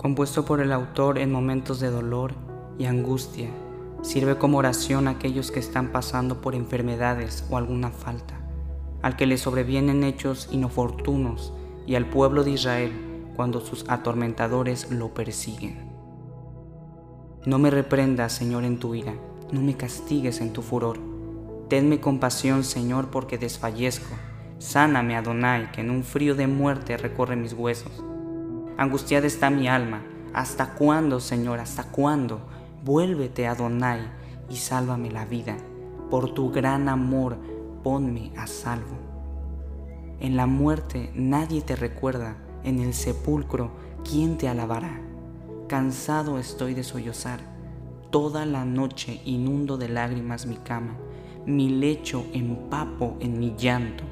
compuesto por el autor en momentos de dolor y angustia, sirve como oración a aquellos que están pasando por enfermedades o alguna falta, al que le sobrevienen hechos inoportunos y al pueblo de Israel cuando sus atormentadores lo persiguen. No me reprendas, Señor, en tu ira, no me castigues en tu furor. Tenme compasión, Señor, porque desfallezco. Sáname, Adonai, que en un frío de muerte recorre mis huesos. Angustiada está mi alma. ¿Hasta cuándo, Señor? ¿Hasta cuándo? Vuélvete, Adonai, y sálvame la vida. Por tu gran amor, ponme a salvo. En la muerte nadie te recuerda, en el sepulcro, ¿quién te alabará? Cansado estoy de sollozar, toda la noche inundo de lágrimas mi cama, mi lecho empapo en mi llanto,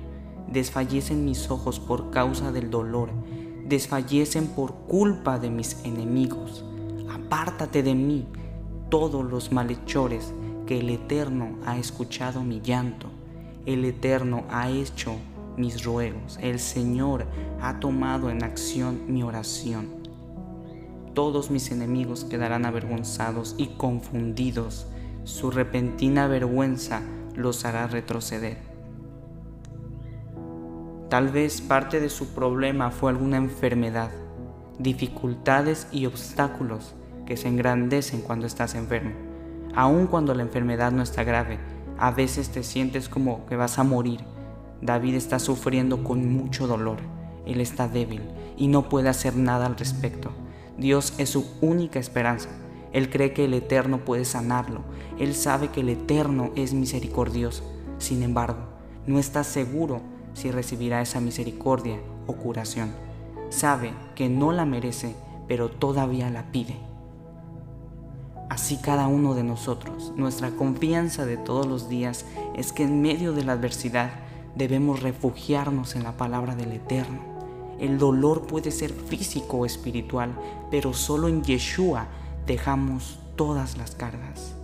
desfallecen mis ojos por causa del dolor, desfallecen por culpa de mis enemigos. Apártate de mí, todos los malhechores, que el Eterno ha escuchado mi llanto, el Eterno ha hecho mis ruegos, el Señor ha tomado en acción mi oración. Todos mis enemigos quedarán avergonzados y confundidos, su repentina vergüenza los hará retroceder. Tal vez parte de su problema fue alguna enfermedad, dificultades y obstáculos que se engrandecen cuando estás enfermo. Aun cuando la enfermedad no está grave, a veces te sientes como que vas a morir. David está sufriendo con mucho dolor. Él está débil y no puede hacer nada al respecto. Dios es su única esperanza. Él cree que el Eterno puede sanarlo. Él sabe que el Eterno es misericordioso. Sin embargo, no está seguro si recibirá esa misericordia o curación. Sabe que no la merece, pero todavía la pide. Así cada uno de nosotros, nuestra confianza de todos los días es que en medio de la adversidad debemos refugiarnos en la palabra del Eterno. El dolor puede ser físico o espiritual, pero solo en Yeshua dejamos todas las cargas.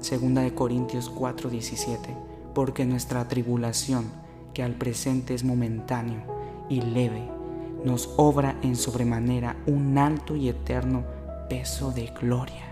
Segunda de Corintios 4:17, porque nuestra tribulación, que al presente es momentáneo y leve, nos obra en sobremanera un alto y eterno peso de gloria